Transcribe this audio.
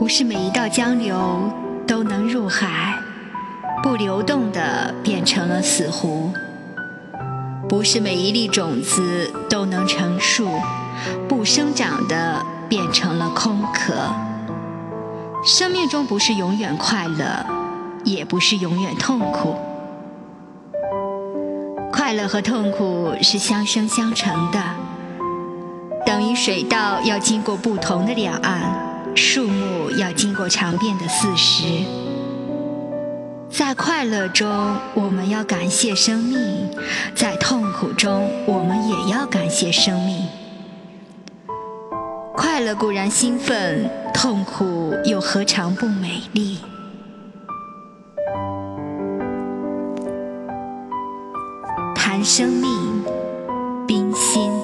不是每一道江流都能入海，不流动的变成了死湖；不是每一粒种子都能成树，不生长的变成了空壳。生命中不是永远快乐，也不是永远痛苦。快乐和痛苦是相生相成的，等于水稻要经过不同的两岸，要经过长变的四时。在快乐中，我们要感谢生命；在痛苦中，我们也要感谢生命。快乐固然兴奋，痛苦又何尝不美丽？谈生命，冰心。